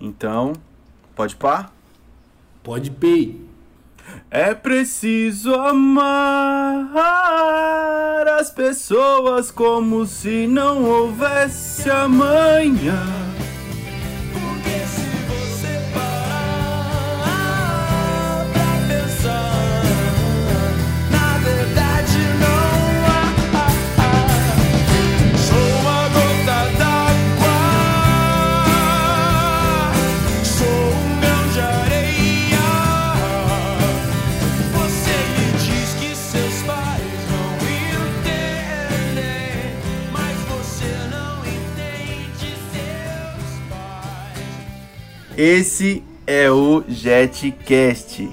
Então, pode pá? Pode pei. É preciso amar as pessoas como se não houvesse amanhã. Esse é o JetCast.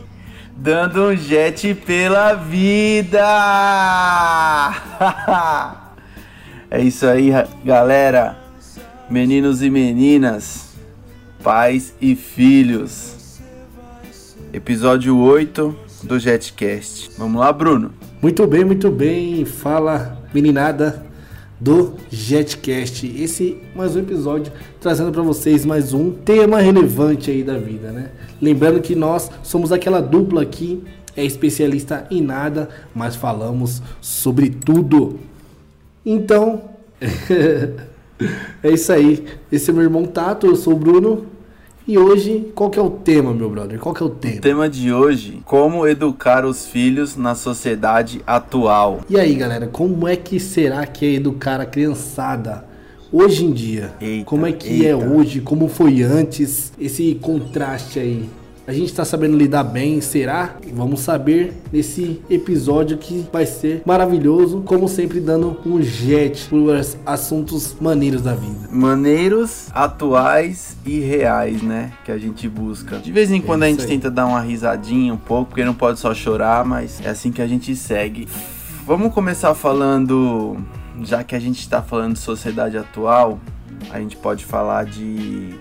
Dando um jet pela vida! é isso aí, ra- galera. Meninos e meninas, pais e filhos. Episódio 8 do JetCast. Vamos lá, Bruno? Muito bem, muito bem. Fala, meninada do JetCast. Esse mais um episódio trazendo para vocês mais um tema relevante aí da vida, né? Lembrando que nós somos aquela dupla que é especialista em nada, mas falamos sobre tudo. Então, é isso aí. Esse é meu irmão Tato, eu sou o Bruno. E hoje, qual que é o tema, meu brother? Qual que é o O tema? tema de hoje: como educar os filhos na sociedade atual. E aí, galera, como é que será que é educar a criançada hoje em dia? Eita, como é que é eita. hoje? Como foi antes? Esse contraste aí. A gente tá sabendo lidar bem, será? Vamos saber nesse episódio que vai ser maravilhoso, como sempre dando um jet por assuntos maneiros da vida. maneiros atuais e reais, né? Que a gente busca. De vez em quando a isso gente aí. tenta dar uma risadinha um pouco, porque não pode só chorar, mas é assim que a gente segue. Vamos começar falando, já que a gente tá falando de sociedade atual, a gente pode falar de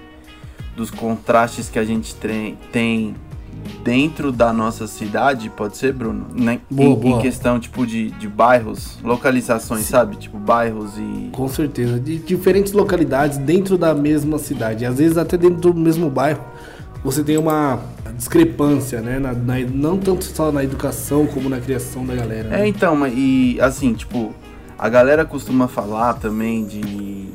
dos contrastes que a gente tem dentro da nossa cidade, pode ser, Bruno? Né? Boa, em, boa. em questão tipo de, de bairros, localizações, sabe? Tipo bairros e Com certeza, de diferentes localidades dentro da mesma cidade, às vezes até dentro do mesmo bairro, você tem uma discrepância, né? Na- na- não tanto só na educação como na criação da galera. né? É, então, mas- e assim, tipo, a galera costuma falar também de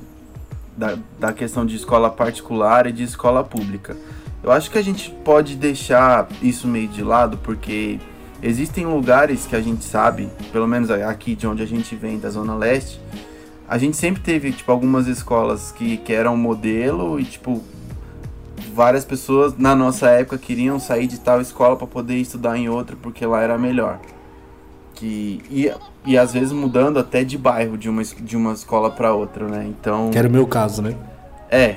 da, da questão de escola particular e de escola pública. Eu acho que a gente pode deixar isso meio de lado, porque existem lugares que a gente sabe, pelo menos aqui de onde a gente vem, da Zona Leste, a gente sempre teve, tipo, algumas escolas que, que eram modelo e, tipo, várias pessoas na nossa época queriam sair de tal escola para poder estudar em outra porque lá era melhor. Que, e, e às vezes mudando até de bairro de uma, de uma escola para outra, né? Então, Que era o meu caso, né? é,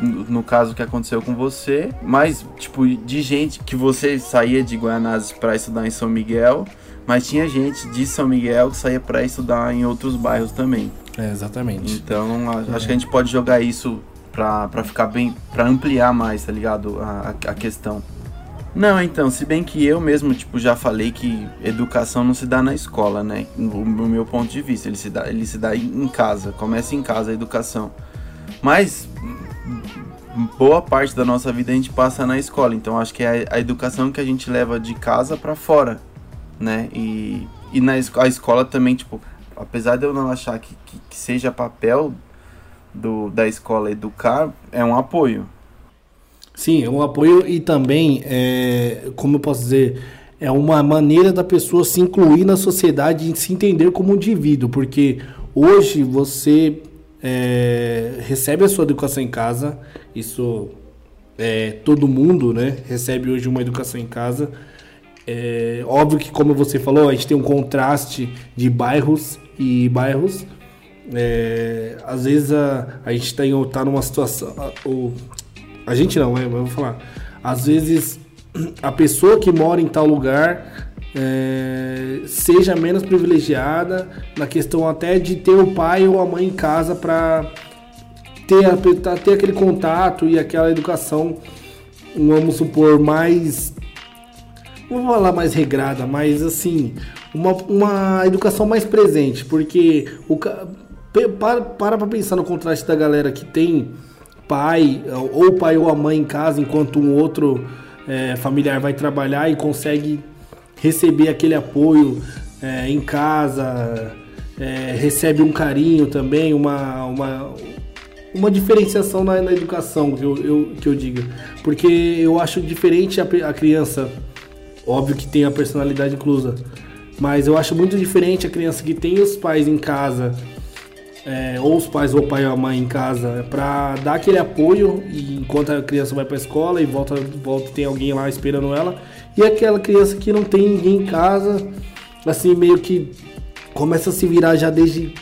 no, no caso que aconteceu com você, mas tipo de gente que você saía de Guanás para estudar em São Miguel, mas tinha gente de São Miguel que saía para estudar em outros bairros também. É, exatamente. Então, a- acho que a gente pode jogar isso pra, pra ficar bem. pra ampliar mais, tá ligado? A, a questão. Não, então, se bem que eu mesmo, tipo, já falei que educação não se dá na escola, né? No, no meu ponto de vista, ele se dá, ele se dá em casa, começa em casa a educação. Mas boa parte da nossa vida a gente passa na escola, então acho que é a, a educação que a gente leva de casa pra fora, né? E, e na a escola também, tipo, apesar de eu não achar que, que, que seja papel do, da escola educar, é um apoio. Sim, é um apoio e também, é, como eu posso dizer, é uma maneira da pessoa se incluir na sociedade e se entender como indivíduo, porque hoje você é, recebe a sua educação em casa, isso é, todo mundo né, recebe hoje uma educação em casa. É, óbvio que, como você falou, a gente tem um contraste de bairros e bairros. É, às vezes a, a gente tá, em, tá numa situação. A, o, a gente não, é, mas eu vou falar. Às vezes a pessoa que mora em tal lugar é, seja menos privilegiada na questão até de ter o pai ou a mãe em casa para ter, ter aquele contato e aquela educação, vamos supor, mais. Vou falar mais regrada, mas assim, uma, uma educação mais presente, porque o para, para pra pensar no contraste da galera que tem pai, ou o pai ou a mãe em casa, enquanto um outro é, familiar vai trabalhar e consegue receber aquele apoio é, em casa, é, recebe um carinho também, uma, uma, uma diferenciação na, na educação, que eu, eu- que eu diga. Porque eu acho diferente a, a criança, óbvio que tem a personalidade inclusa, mas eu acho muito diferente a criança que tem os pais em casa, é, ou os pais ou o pai ou a mãe em casa, pra dar aquele apoio enquanto a criança vai pra escola e volta, volta tem alguém lá esperando ela, e aquela criança que não tem ninguém em casa, assim, meio que começa a se virar já desde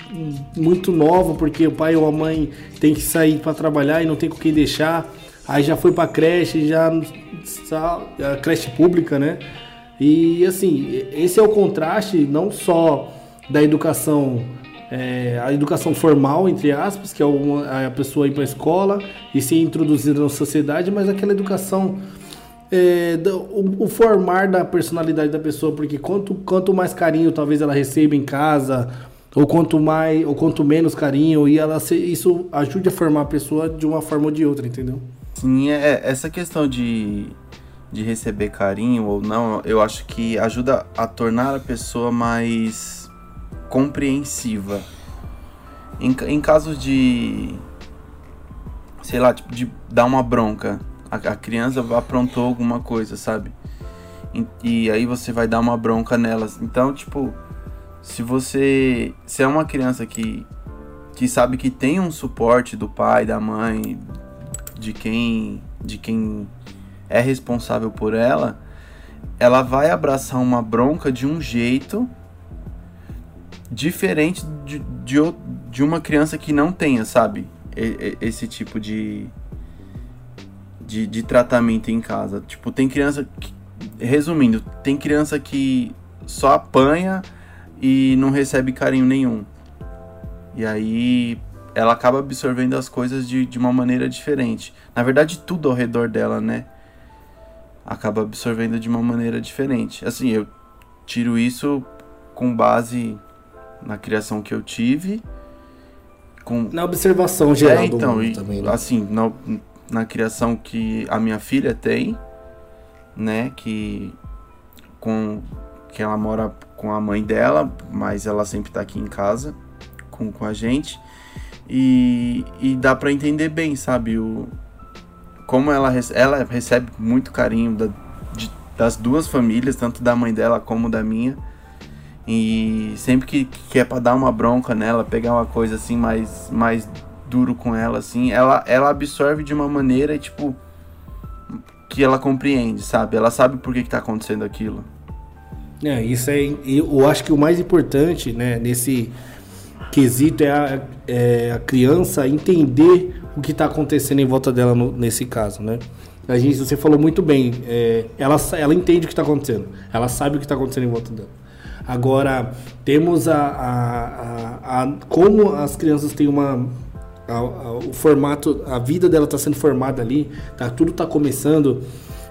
muito nova, porque o pai ou a mãe tem que sair para trabalhar e não tem com quem deixar. Aí já foi para creche, já a creche pública, né? E assim, esse é o contraste não só da educação, é, a educação formal, entre aspas, que é uma- a pessoa ir para a escola e ser introduzida na sociedade, mas aquela educação é, do- o, o formar da personalidade da pessoa, porque quanto, quanto mais carinho talvez ela receba em casa, ou quanto mais, ou quanto menos carinho, e ela se- isso ajude a formar a pessoa de uma forma ou de outra, entendeu? Sim, é, essa questão de, de receber carinho ou não, eu acho que ajuda a tornar a pessoa mais compreensiva. Em, em casos de. Sei lá, tipo, de dar uma bronca. A, a criança aprontou alguma coisa, sabe? E, e aí você vai dar uma bronca nelas. Então, tipo, se você. Se é uma criança que. que sabe que tem um suporte do pai, da mãe, de quem de quem é responsável por ela, ela vai abraçar uma bronca de um jeito diferente de, de, de uma criança que não tenha, sabe? Esse tipo de, de, de tratamento em casa. Tipo, tem criança que, resumindo, tem criança que só apanha e não recebe carinho nenhum. E aí ela acaba absorvendo as coisas de, de uma maneira diferente. Na verdade, tudo ao redor dela, né? Acaba absorvendo de uma maneira diferente. Assim, eu tiro isso com base na criação que eu tive. Com, Na observação geral é, do então, e, também, né? assim, na, na criação que a minha filha tem, né, que com que ela mora com a mãe dela, mas ela sempre tá aqui em casa com, com a gente. E, e dá pra entender bem, sabe, o como ela, ela recebe muito carinho da- de- das duas famílias, tanto da mãe dela como da minha. E sempre que, que é pra dar uma bronca nela, pegar uma coisa assim mais, mais duro com ela, assim, ela, ela absorve de uma maneira, tipo, que ela compreende, sabe? Ela sabe por que, que tá acontecendo aquilo. É, isso é. Eu acho que o mais importante, né, nesse quesito é a, é a criança entender o que está acontecendo em volta dela no- nesse caso, né? A gente, você falou muito bem, é, ela, ela entende o que está acontecendo, ela sabe o que está acontecendo em volta dela. Agora, temos a, a, a, a- como as crianças têm uma o formato, a vida dela está sendo formada ali, tá, tudo está começando.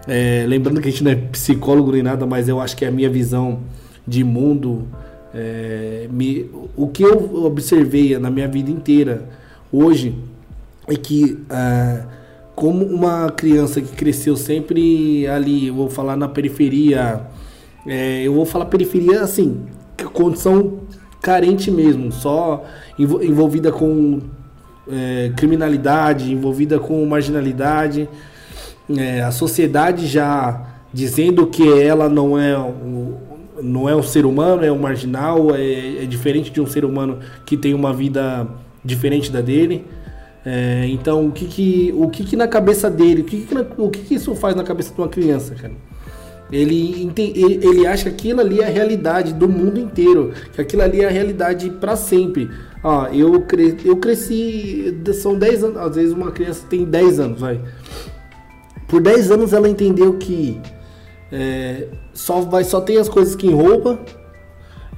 É, lembrando que a gente não é psicólogo nem nada, mas eu acho que é a minha visão de mundo, é, me- o que eu observei na minha vida inteira hoje é que ah, como uma criança que cresceu sempre ali, vou falar na periferia, é, eu vou falar periferia assim, condição carente mesmo, só envol- envolvida com é, criminalidade, envolvida com marginalidade, é, a sociedade já dizendo que ela não é o, não é um ser humano, é um marginal, é, é diferente de um ser humano que tem uma vida diferente da dele. É, então, o que que, o que que na cabeça dele, o que que, o que que isso faz na cabeça de uma criança, cara? Ele, ele, acha que aquilo ali é a realidade do mundo inteiro, que aquilo ali é a realidade para sempre. Ó, eu, cre, eu cresci, são 10 anos, às vezes uma criança tem 10 anos, vai. Por 10 anos ela entendeu que é, só, vai, só tem as coisas que em roupa.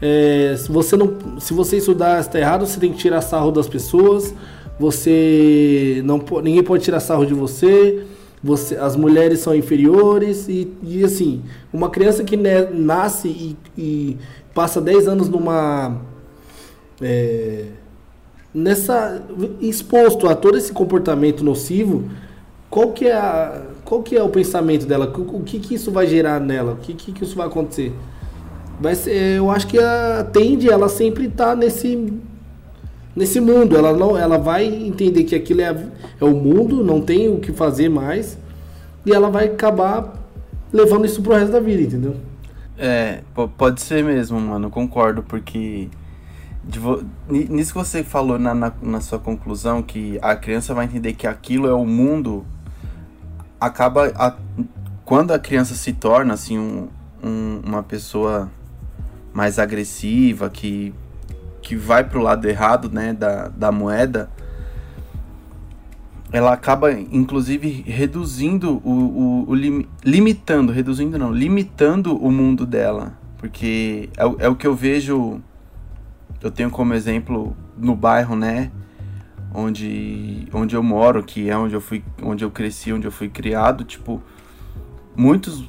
É, se, você não, se você estudar está errado, você tem que tirar sarro das pessoas. Você não ninguém pode tirar sarro de você. Você, as mulheres são inferiores e, e assim, uma criança que né, nasce e, e passa 10 anos numa é, nessa exposto a todo esse comportamento nocivo, qual que é a, qual que é o pensamento dela? O, que que isso vai gerar nela? O que que, que isso vai acontecer? Vai ser, eu acho que a, tende ela sempre estar nesse nesse mundo. Ela não, ela vai entender que aquilo é, é o mundo, não tem o que fazer mais, e ela vai acabar levando isso pro resto da vida, entendeu? É, po- pode ser mesmo, mano, concordo, porque vo- ni- nisso que você falou na, na, na sua conclusão, que a criança vai entender que aquilo é o mundo, acaba. a- quando a criança se torna, assim, um, um- uma pessoa mais agressiva, que, que vai pro lado errado, né, da, da moeda, ela acaba, inclusive, reduzindo o, o, o lim- limitando, reduzindo não, limitando o mundo dela. Porque é, é o que eu vejo, eu tenho como exemplo no bairro, né? Onde, onde eu moro, que é onde eu fui, onde eu cresci, onde eu fui criado, tipo, muitos,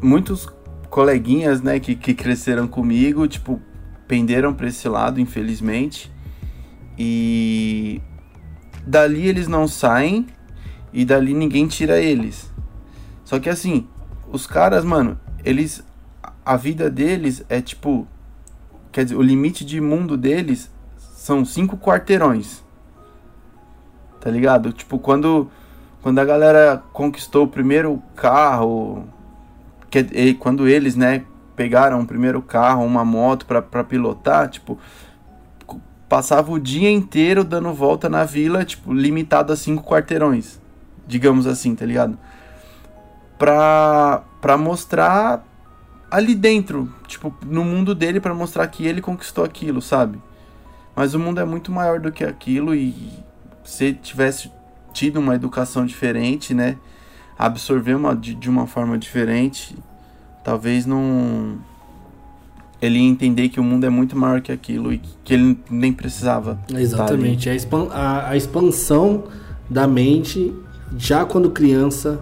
muitos coleguinhas, né, que, que cresceram comigo, tipo, penderam pra esse lado, infelizmente. E dali eles não saem e dali ninguém tira eles. Só que assim, os caras, mano, eles a vida deles é tipo, quer dizer, o limite de mundo deles são cinco quarteirões. Tá ligado? Tipo, quando quando a galera conquistou o primeiro carro, que, quando eles, né, pegaram o primeiro carro, uma moto pra pilotar, tipo, passava o dia inteiro dando volta na vila, tipo, limitado a cinco quarteirões, digamos assim, tá ligado? Pra, pra mostrar ali dentro, tipo, no mundo dele, pra mostrar que ele conquistou aquilo, sabe? Mas o mundo é muito maior do que aquilo e se tivesse tido uma educação diferente, né? Absorver uma, de, de uma forma diferente, talvez não ele entender que o mundo é muito maior que aquilo e que ele nem precisava. Exatamente. A, expan- a- a expansão da mente, já quando criança,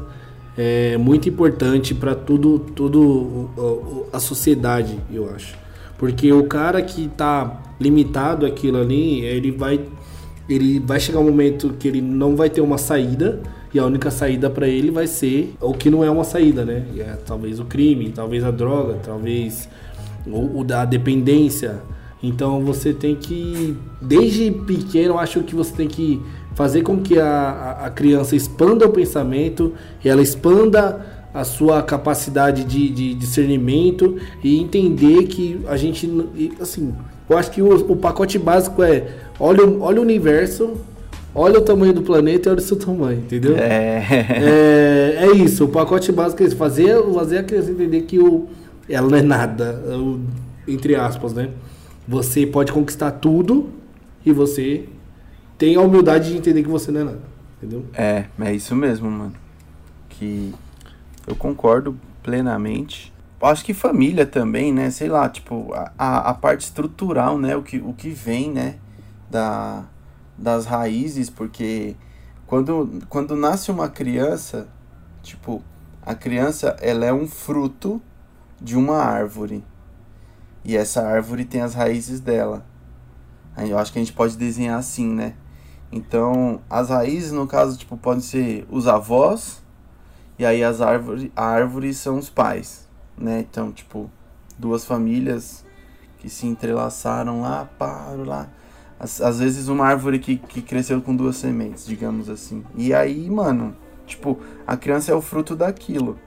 é muito importante para tudo, tudo a sociedade, eu acho. Porque o cara que tá limitado àquilo ali, ele vai, ele vai chegar um momento que ele não vai ter uma saída e a única saída para ele vai ser o que não é uma saída, né? É, talvez o crime, talvez a droga, talvez o, o da dependência. Então você tem que, desde pequeno, acho que você tem que fazer com que a, a- criança expanda o pensamento, ela expanda a sua capacidade de, de discernimento e entender que a gente, assim, eu acho que o, o pacote básico é olha, olha o universo, olha o tamanho do planeta e olha o seu tamanho, entendeu? É. É, é isso, o pacote básico é isso, fazer, fazer a criança entender que o, ela não é nada, o- entre aspas, né? Você pode conquistar tudo e você tem a humildade de entender que você não é nada, entendeu? É, é isso mesmo, mano. Que eu concordo plenamente. Acho que família também, né? Sei lá, tipo, a- a, a parte estrutural, né? O que, o que vem, né? Da, das raízes, porque quando, quando nasce uma criança, tipo, a criança, ela é um fruto de uma árvore. E essa árvore tem as raízes dela. Aí eu acho que a gente pode desenhar assim, né? Então, as raízes, no caso, tipo, podem ser os avós, e aí as árvores, a árvore são os pais, né? Então, tipo, duas famílias que se entrelaçaram lá, paro lá. Às, às vezes uma árvore que, que cresceu com duas sementes, digamos assim. E aí, mano, tipo, a criança é o fruto daquilo.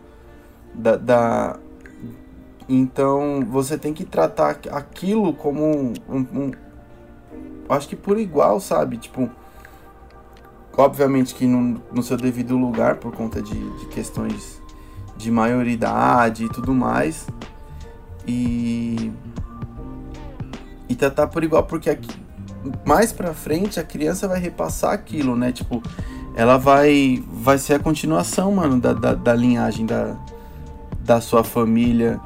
Da, da... Então, você tem que tratar aqu- aquilo como um, um- Acho que por igual, sabe? Tipo, obviamente que no, no seu devido lugar, por conta de, de questões de maioridade e tudo mais. E. E tratar por igual, porque aqui, mais pra frente a criança vai repassar aquilo, né? Tipo, ela vai. Vai ser a continuação, mano, da, da, da linhagem da, da sua família,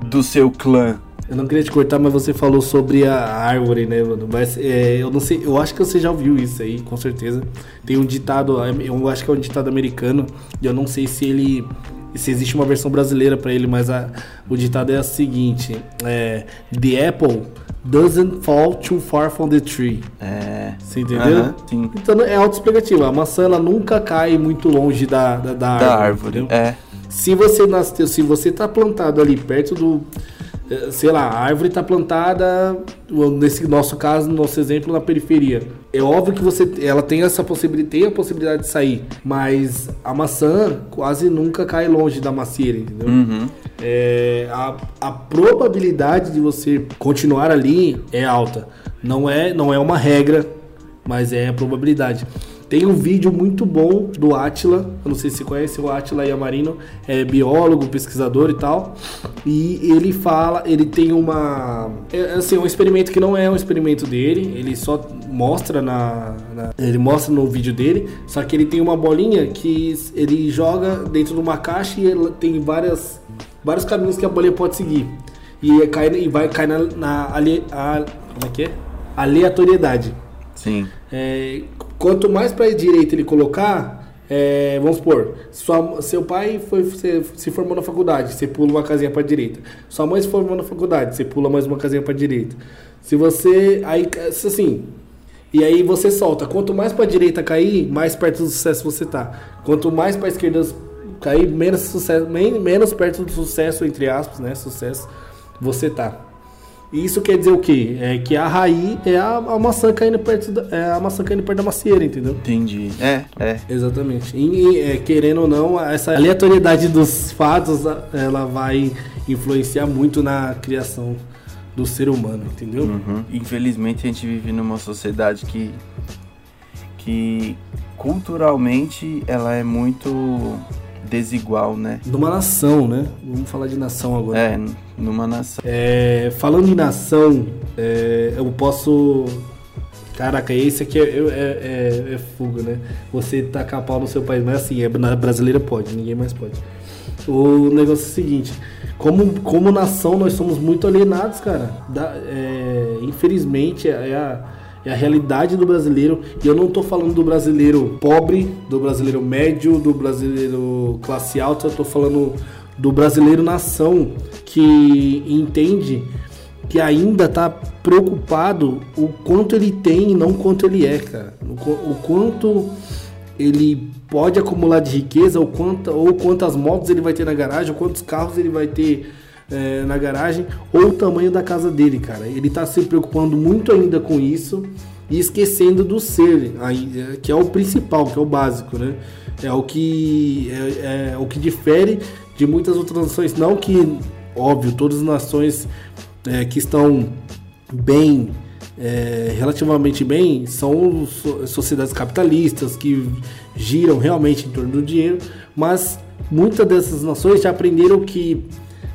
do seu clã. Eu não queria te cortar, mas você falou sobre a árvore, né, mano? Mas é, eu não sei, eu acho que você já ouviu isso aí, com certeza. Tem um ditado, eu acho que é um ditado americano, e eu não sei se ele. Se existe uma versão brasileira pra ele, mas a- o ditado é o seguinte: é, The apple doesn't fall too far from the tree. É. Você entendeu? Aham, sim. Então é autoexplicativo. A maçã ela nunca cai muito longe da, da, da Da árvore. árvore. É. Se você nasceu, se você tá plantado ali perto do. Eh, Sei lá, a árvore tá plantada, nesse nosso caso, no nosso exemplo, na periferia. É óbvio que você, ela tem essa possibilidade, tem a possibilidade de sair, mas a maçã quase nunca cai longe da macieira, entendeu? Uhum. É, a, a probabilidade de você continuar ali é alta. Não é, não é uma regra, mas é a probabilidade. Tem um vídeo muito bom do Atila, eu não sei se você conhece o Atila Yamarino, é biólogo, pesquisador e tal. E ele fala, ele tem uma. É assim, um experimento que não é um experimento dele, ele só mostra na, na- Ele mostra no vídeo dele, só que ele tem uma bolinha que ele joga dentro de uma caixa e tem várias, vários caminhos que a bolinha pode seguir. E, cai, e vai cair na, na ale- a- como é que é? aleatoriedade. Sim. É, quanto mais para a direita ele colocar, é, vamos supor, sua- seu pai foi, você se formou na faculdade, você pula uma casinha para direita. Sua mãe se formou na faculdade, você pula mais uma casinha para direita. Se você aí assim, e aí você solta. Quanto mais para direita cair, mais perto do sucesso você tá. Quanto mais para esquerda cair, menos sucesso, men- menos perto do sucesso entre aspas, né, sucesso você tá. E Isso quer dizer o quê? É que a raiz é a, a maçã caindo perto da, é a maçã caindo perto da macieira, entendeu? Entendi. É, é. Exatamente. E, e, é, querendo ou não, essa aleatoriedade dos fatos, a- ela vai influenciar muito na criação do ser humano, entendeu? Uhum. Infelizmente a gente vive numa sociedade que que culturalmente ela é muito desigual, né? Numa nação, né? Vamos falar de nação agora. É, numa nação. É, falando em nação, é, eu posso. Caraca, esse aqui é, é, é- é fuga, né? Você tacar pau no seu país, mas assim, é, na brasileira pode, ninguém mais pode. O negócio é o seguinte: como, como nação, nós somos muito alienados, cara. Da- é, infelizmente, é a, é a realidade do brasileiro. E eu não tô falando do brasileiro pobre, do brasileiro médio, do brasileiro classe alta, eu tô falando do brasileiro nação que entende que ainda tá preocupado o quanto ele tem e não quanto ele é, cara. O, qu- o quanto ele pode acumular de riqueza, ou, quanta, ou quantas motos ele vai ter na garagem, ou quantos carros ele vai ter é, na garagem, ou o tamanho da casa dele, cara. Ele tá se preocupando muito ainda com isso e esquecendo do ser, que é o principal, que é o básico, né? É o que é, é o que difere de muitas outras nações. Não que, óbvio, todas as nações é, que estão bem, é, relativamente bem, são so- sociedades capitalistas que giram realmente em torno do dinheiro, mas muitas dessas nações já aprenderam que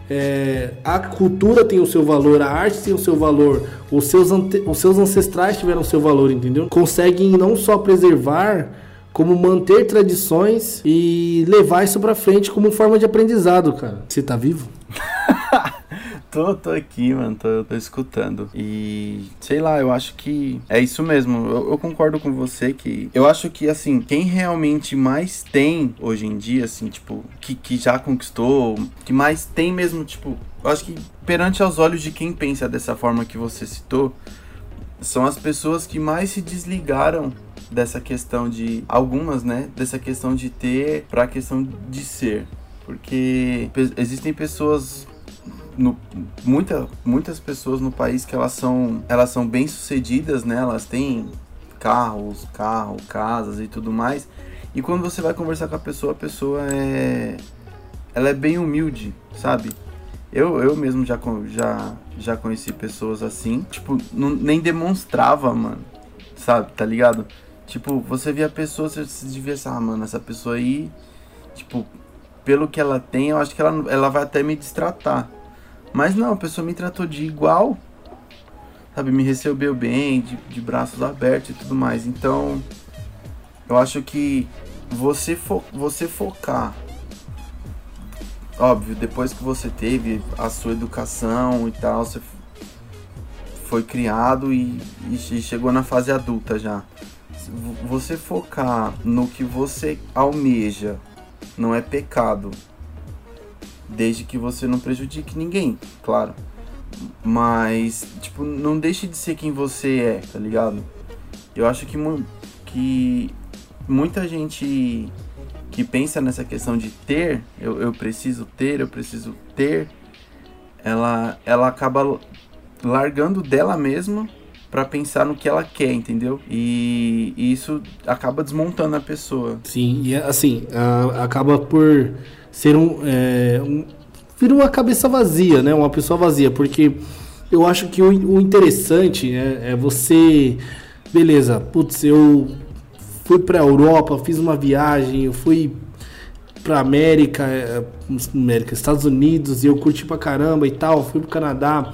é, a cultura tem o seu valor, a arte tem o seu valor, os seus, os seus ancestrais tiveram o seu valor, entendeu? Conseguem não só preservar, como manter tradições e levar isso pra frente como forma de aprendizado, cara. Você tá vivo? Tô, tô aqui, mano, tô, tô escutando. E sei lá, eu acho que é isso mesmo. Eu, eu concordo com você que. Eu acho que, assim, quem realmente mais tem hoje em dia, assim, tipo, que, que já conquistou, que mais tem mesmo, tipo, eu acho que perante aos olhos de quem pensa dessa forma que você citou, são as pessoas que mais se desligaram dessa questão de. Algumas, né? Dessa questão de ter pra questão de ser. Porque existem pessoas no, muita, muitas pessoas no país que elas são, elas são bem sucedidas, né? Elas têm carros, carro, casas e tudo mais. E quando você vai conversar com a pessoa, a pessoa é, ela é bem humilde, sabe? Eu, eu mesmo já, já, já conheci pessoas assim, tipo, não, nem demonstrava, mano, sabe? Tá ligado? Tipo, você via a pessoa, você se devia ah, mano, essa pessoa aí, tipo, pelo que ela tem, eu acho que ela, ela vai até me destratar. Mas não, a pessoa me tratou de igual, sabe? Me recebeu bem, de, de braços abertos e tudo mais. Então, eu acho que você, fo você focar, óbvio, depois que você teve a sua educação e tal, você foi criado e, e che- chegou na fase adulta já. Você focar no que você almeja não é pecado desde que você não prejudique ninguém, claro. Mas, tipo, não deixe de ser quem você é, tá ligado? Eu acho que, que muita gente que pensa nessa questão de ter, eu, eu preciso ter, eu preciso ter, ela, ela acaba largando dela mesma pra pensar no que ela quer, entendeu? E, e isso acaba desmontando a pessoa. Sim, e assim, a- acaba por ser um, é, um. Vira uma cabeça vazia, né? Uma pessoa vazia, porque eu acho que o, o interessante é, é você. Beleza, putz, eu fui pra Europa, fiz uma viagem, eu fui pra América, é, América, Estados Unidos, e eu curti pra caramba e tal, fui pro Canadá.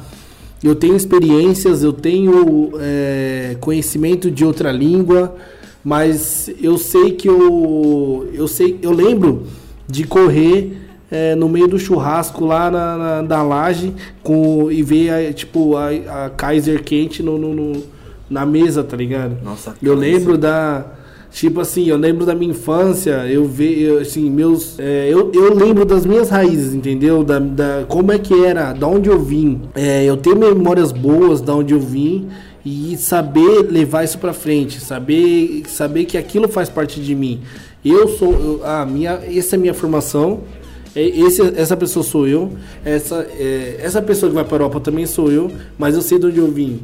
Eu tenho experiências, eu tenho é, conhecimento de outra língua, mas eu sei que eu, eu sei, eu lembro de correr é, no meio do churrasco lá na, na- da laje com, e ver a, tipo a, a Kaiser quente no, no- no- na mesa, tá ligado? Nossa, Eu lembro da. Tipo assim, eu lembro da minha infância, eu vejo, assim, meus. é, eu, eu lembro das minhas raízes, entendeu? Da, da, como é que era, da onde eu vim. É, eu tenho memórias boas da onde eu vim e saber levar isso pra frente, saber, saber que aquilo faz parte de mim. Eu sou. eu- a minha, essa é a minha formação. é, Esse, essa pessoa sou eu. Essa, é, essa pessoa que vai para a Europa também sou eu. Mas eu sei de onde eu vim.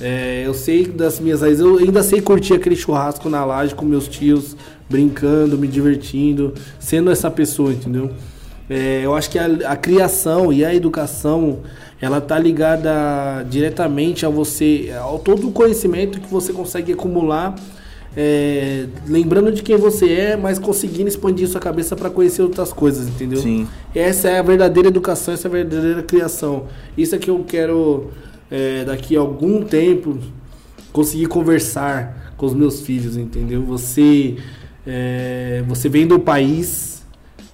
É, eu sei das minhas raízes, eu ainda sei curtir aquele churrasco na laje com meus tios, brincando, me divertindo, sendo essa pessoa, entendeu? É, eu acho que a, a criação e a educação, ela tá ligada diretamente a você, ao todo o conhecimento que você consegue acumular, é, lembrando de quem você é, mas conseguindo expandir sua cabeça para conhecer outras coisas, entendeu? Sim. Essa é a verdadeira educação, essa é a verdadeira criação. Isso é que eu quero, é, daqui a algum tempo, conseguir conversar com os meus filhos, entendeu? Você, é, você vem do país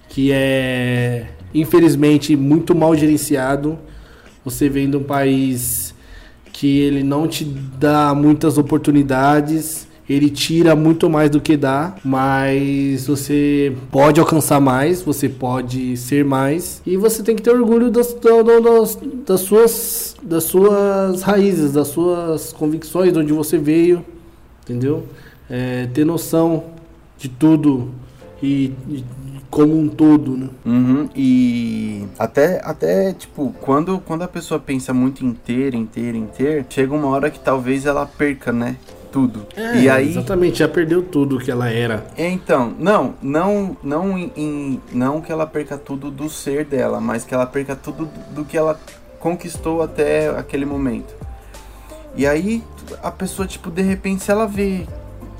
que é, infelizmente, muito mal gerenciado. Você vem de um país que ele não te dá muitas oportunidades. Ele tira muito mais do que dá, mas você pode alcançar mais, você pode ser mais e você tem que ter orgulho das, da- da- das, das suas, das suas raízes, das suas convicções, de onde você veio, entendeu? É, ter noção de tudo e, e como um todo, né? Uhum, e até, até, tipo, quando, quando a pessoa pensa muito em ter, em ter, em ter, chega uma hora que talvez ela perca, né? Tudo. e aí. É, exatamente, já perdeu tudo que ela era. É, Então, não, não, não em, não que ela perca tudo do ser dela, mas que ela perca tudo do, que ela conquistou até aquele momento. E aí a pessoa, tipo, de repente, se ela vê,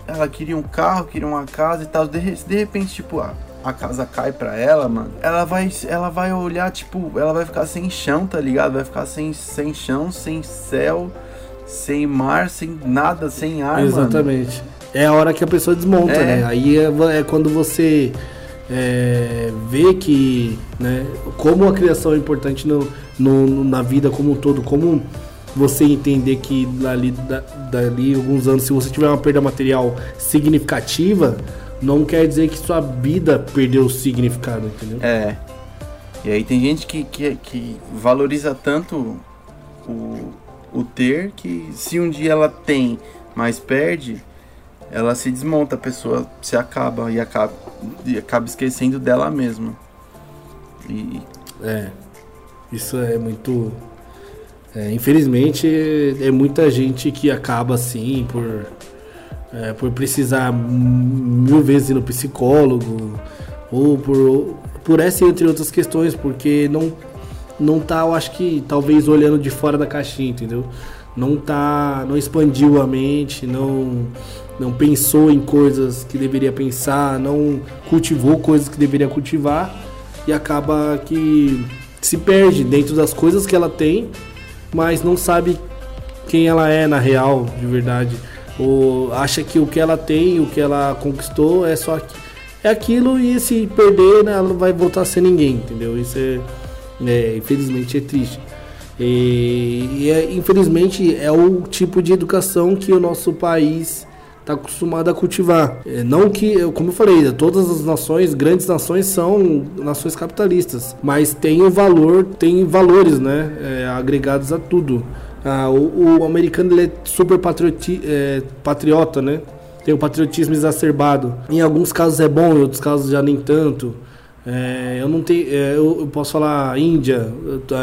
ela queria um carro, queria uma casa e tal, de, de repente, tipo, a, a casa cai pra ela, mano, ela vai, ela vai olhar, tipo, ela vai ficar sem chão, tá ligado? Vai ficar sem, sem chão, sem céu, sem mar, sem nada, sem ar, mano. Exatamente. É a hora que a pessoa desmonta, É. né? Aí é, é quando você é, vê que, né, como a criação é importante no, no- no- na vida como um todo, como você entender que dali, da- dali alguns anos, se você tiver uma perda material significativa, não quer dizer que sua vida perdeu o significado, entendeu? É. E aí tem gente que, que, que valoriza tanto o, o ter que se um dia ela tem, mas perde, ela se desmonta, a pessoa se acaba e acaba, e acaba esquecendo dela mesma. E É, isso é muito. é, infelizmente, é muita gente que acaba assim por, é, por precisar mil vezes ir no psicólogo ou por, por essa entre outras questões, porque não, não tá, eu acho que talvez olhando de fora da caixinha, entendeu? Não tá, não expandiu a mente, não, não pensou em coisas que deveria pensar, não cultivou coisas que deveria cultivar e acaba que se perde dentro das coisas que ela tem, mas não sabe quem ela é na real, de verdade. Ou acha que o que ela tem, o que ela conquistou é só é aquilo e se perder, né, ela não vai voltar a ser ninguém, entendeu? Isso é, é, infelizmente é triste. E, e é- infelizmente é o tipo de educação que o nosso país está acostumado a cultivar. É, não que, como eu falei, todas as nações, grandes nações, são nações capitalistas, mas tem o valor, tem valores, né, é, agregados a tudo. Ah, o, o americano ele é super patrioti, é, patriota, né? Tem o patriotismo exacerbado. Em alguns casos é bom, em outros casos já nem tanto. É, eu não tenho, é, eu, eu posso falar Índia,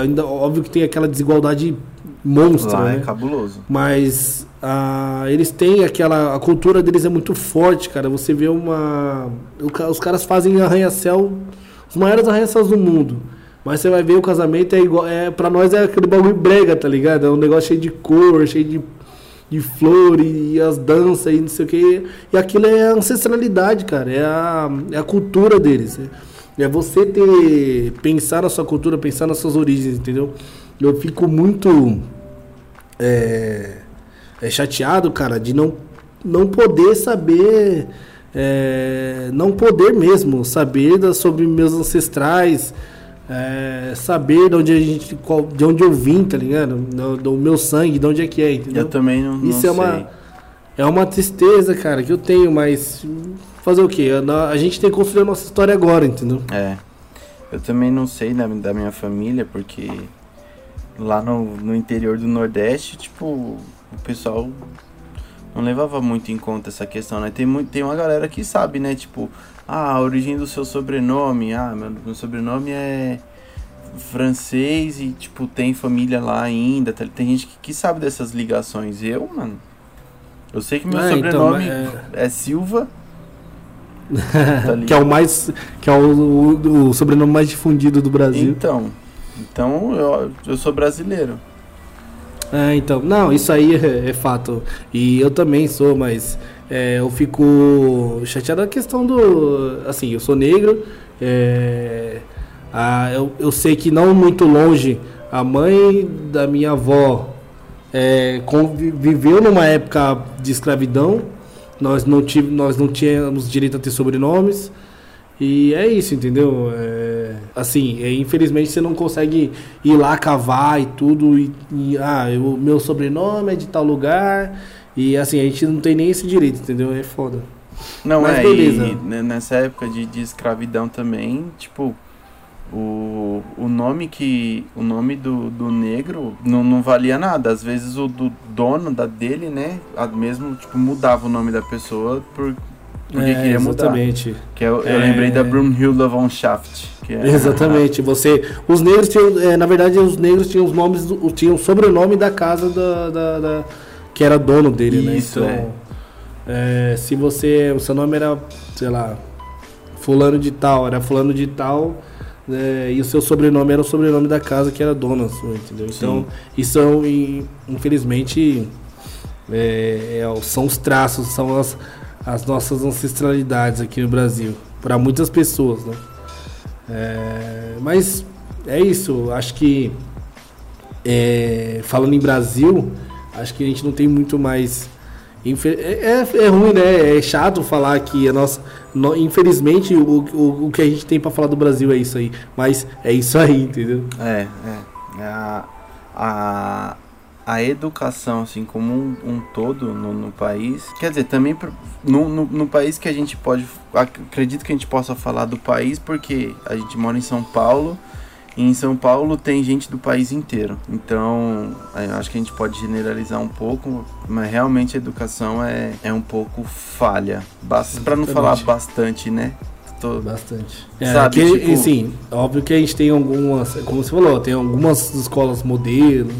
ainda óbvio que tem aquela desigualdade monstra, Lá né? é cabuloso. Mas ah, eles têm aquela. A cultura deles é muito forte, cara. Você vê uma. Os caras fazem arranha-céu, os maiores arranha-céus do mundo. Mas você vai ver o casamento é igual. É, pra nós é aquele bagulho brega, tá ligado? É um negócio cheio de cor, cheio de, de flor e, e as danças e não sei o que. E aquilo é a ancestralidade, cara. É a, é a cultura deles. É, é você ter. pensar na sua cultura, pensar nas suas origens, entendeu? Eu fico muito é, é chateado, cara, de não, não poder saber, é, não poder mesmo saber da, sobre meus ancestrais, é, saber de onde a gente, qual- de onde eu vim, tá ligado? Do, do meu sangue, de onde é que é, entendeu? Eu também não, não Isso sei. é uma, é uma tristeza, cara, que eu tenho, mas fazer o quê? A, gente tem que construir a nossa história agora, entendeu? É. Eu também não sei da, da minha família, porque lá no, no interior do Nordeste, tipo, o pessoal não levava muito em conta essa questão, né? Tem, muito, tem uma galera que sabe, né? Tipo, ah, a origem do seu sobrenome. Ah, meu, meu sobrenome é francês e, tipo, tem família lá ainda. tá? Tem gente que, que sabe dessas ligações. Eu, mano, eu sei que meu É, então, sobrenome é- é Silva. tá Que é o mais, que é o, o- o sobrenome mais difundido do Brasil. Então, então eu, eu sou brasileiro. É, então, não, isso aí é, é fato. E eu também sou, mas é, eu fico chateado da questão do. Assim, eu sou negro, é, a- eu, eu sei que não muito longe, a mãe da minha avó é, viveu numa época de escravidão, nós não, tive, nós não tínhamos direito a ter sobrenomes. E é isso, entendeu? É, assim, é, infelizmente você não consegue ir lá cavar e tudo. E, e, ah, o meu sobrenome é de tal lugar. E assim, a gente não tem nem esse direito, entendeu? É foda. Não, Mas é, beleza. ne- nessa época de, de escravidão também, tipo, o, o nome que. O nome do, do negro não, não valia nada. Às vezes o do dono da dele, né? Mesmo, tipo, mudava o nome da pessoa por, porque é, queria mudar. exatamente. Que eu, eu É. lembrei da Brunhilda von Schaft. Que é, Exatamente. Você, os negros tinham, é, na verdade, os negros tinham os nomes, tinham o sobrenome da casa da, da- da- que era dono dele, né? Isso, Então, é, se você, o seu nome era, sei lá, fulano de tal, era fulano de tal, é, e o seu sobrenome era o sobrenome da casa que era dona sua, entendeu? Então, isso é, infelizmente, é, são os traços, são as, as nossas ancestralidades aqui no Brasil, para muitas pessoas, né? É, mas é isso, acho que é, falando em Brasil, acho que a gente não tem muito mais. É, é, é ruim, né? É chato falar que a nossa. No- infelizmente, o, o, o que a gente tem pra falar do Brasil é isso aí. Mas é isso aí, entendeu? É, é. A, a, a educação, assim, como um, um todo no, no país. Quer dizer, também no, no, no país que a gente pode. Acredito que a gente possa falar do país, porque a gente mora em São Paulo. E em São Paulo tem gente do país inteiro. Então, é, acho que a gente pode generalizar um pouco, mas realmente a educação é, é um pouco falha. Bas, pra não falar bastante, né? Tô- Bastante. Sabe, que, tipo- e, sim, óbvio que a gente tem algumas, como você falou, tem algumas escolas modelo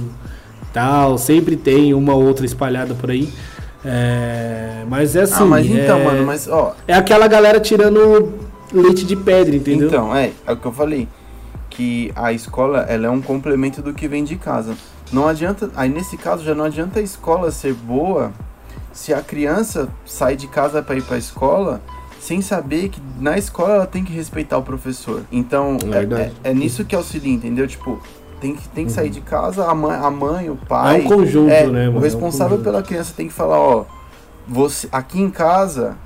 tal, sempre tem uma outra espalhada por aí. É, mas é assim. ah, mas então, é, mano, mas ó, É aquela galera tirando leite de pedra, entendeu? Então, é, é o que eu falei. Que a escola, ela é um complemento do que vem de casa. Não adianta, aí nesse caso já não adianta a escola ser boa se a criança sai de casa para ir para a escola sem saber que na escola ela tem que respeitar o professor. Então, É é, é- é nisso que auxilia, entendeu? Tipo, tem que, tem que sair de casa, a mãe, a mãe o pai. É um conjunto, é, né, mano? É O um responsável conjunto. pela criança tem que falar, ó, você aqui em casa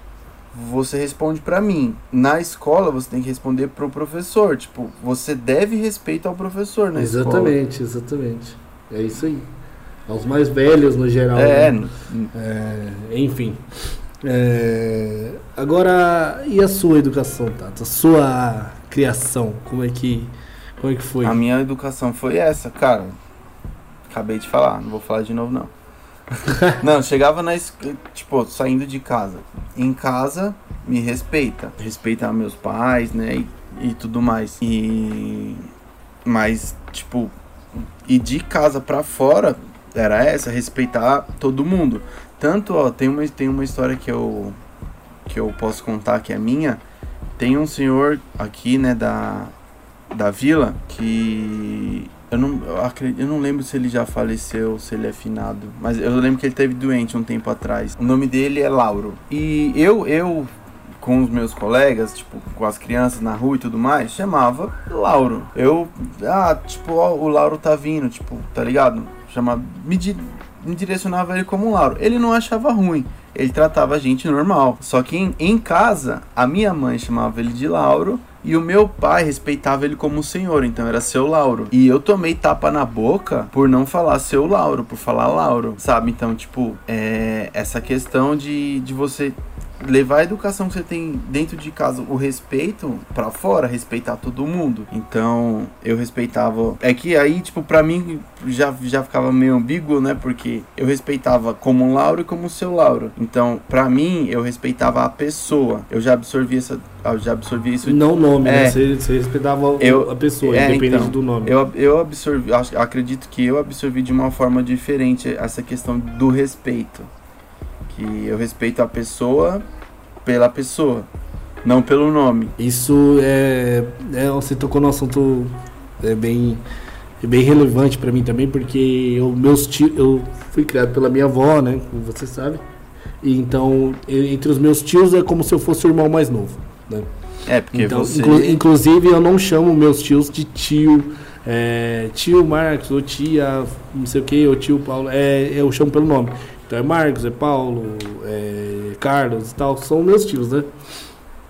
você responde pra mim. Na escola você tem que responder pro professor. Tipo, você deve respeito ao professor na escola. exatamente, exatamente. É isso aí. Aos mais velhos no geral. É, né? É, enfim. É, agora, e a sua educação, Tato? A sua criação, como é que, como é que foi? A minha educação foi essa, cara. Acabei de falar, não vou falar de novo não. não, chegava na tipo, saindo de casa. Em casa, me respeita. Respeita meus pais, né? E, e tudo mais. E mas tipo, e de casa pra fora era essa, respeitar todo mundo. Tanto, ó, tem uma tem uma história que eu que eu posso contar que é minha. Tem um senhor aqui, né, da da vila que eu não, eu, acredito, eu não lembro se ele já faleceu, se ele é finado, mas eu lembro que ele teve doente um tempo atrás. O nome dele é Lauro. E eu eu com os meus colegas, tipo, com as crianças na rua e tudo mais, chamava Lauro. Eu, ah, tipo, ó, o Lauro tá vindo, tipo, tá ligado? Chamava, me, di- me direcionava ele como Lauro. Ele não achava ruim. Ele tratava a gente normal. Só que em, em casa, a minha mãe chamava ele de Lauro e o meu pai respeitava ele como senhor, então era seu Lauro. E eu tomei tapa na boca por não falar seu Lauro, por falar Lauro, sabe? Então, tipo, é essa questão de, de você levar a educação que você tem dentro de casa, o respeito pra fora, respeitar todo mundo. Então, eu respeitava. É que aí, tipo, pra mim já, já ficava meio ambíguo, né? Porque eu respeitava como um Lauro e como o seu Lauro. Então, pra mim, eu respeitava a pessoa. Eu já absorvi essa. Eu já absorvi isso Não o nome, né? É. Você, você respeitava Eu- a pessoa, é, independente então, do nome. Eu, eu absorvi, acho- acredito que eu absorvi de uma forma diferente essa questão do respeito. Que eu respeito a pessoa pela pessoa, não pelo nome. Isso é, é. Você tocou no assunto é bem, é bem relevante pra mim também, porque eu, meus tios, eu fui criado pela minha avó, né? Como você sabe. E então, entre os meus tios é como se eu fosse o irmão mais novo, né? É, porque Então, você. inclu- inclusive, eu não chamo meus tios de tio, é, tio Marcos, ou tia, não sei o que, ou tio Paulo. É, eu chamo pelo nome. Então é Marcos, é Paulo, é Carlos e tal, são meus tios, né?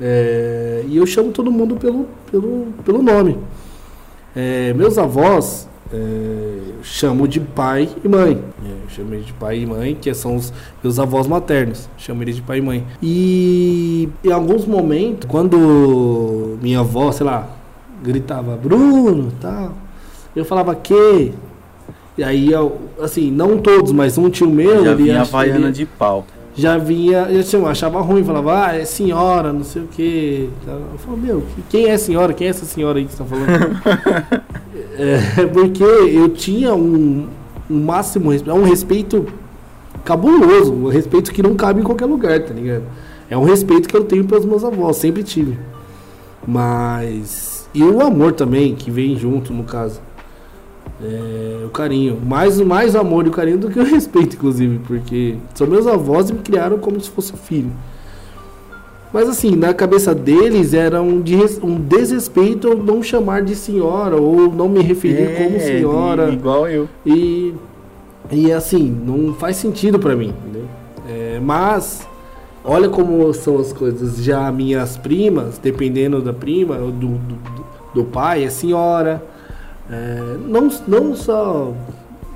É, e eu chamo todo mundo pelo, pelo, pelo nome. É, meus avós é, eu chamo de pai e mãe. É, eu chamo eles de pai e mãe, que são os meus avós maternos. Chamo eles de pai e mãe. E em alguns momentos, quando minha avó, sei lá, gritava Bruno tal, eu falava que. E aí, assim, não todos, mas um tio meu, já vinha havaiana ele de pau. já vinha, eu assim, achava ruim, falava, ah, é senhora, não sei o quê. Eu falava, meu, quem é senhora? Quem é essa senhora aí que você tá falando? é, porque eu tinha um, um máximo respeito, um respeito cabuloso, um respeito que não cabe em qualquer lugar, tá ligado? É um respeito que eu tenho pelos meus avós, sempre tive. Mas. E o amor também, que vem junto, no caso. É, o carinho. Mais, mais amor e o carinho do que o respeito, inclusive. Porque são meus avós e me criaram como se fosse filho. Mas assim, na cabeça deles era um, des- um desrespeito eu não chamar de senhora ou não me referir como senhora. igual eu. E, e assim, não faz sentido pra mim. entendeu? É, mas, olha como são as coisas. Já minhas primas, dependendo da prima, do, do- do pai, é senhora. É, não, não só.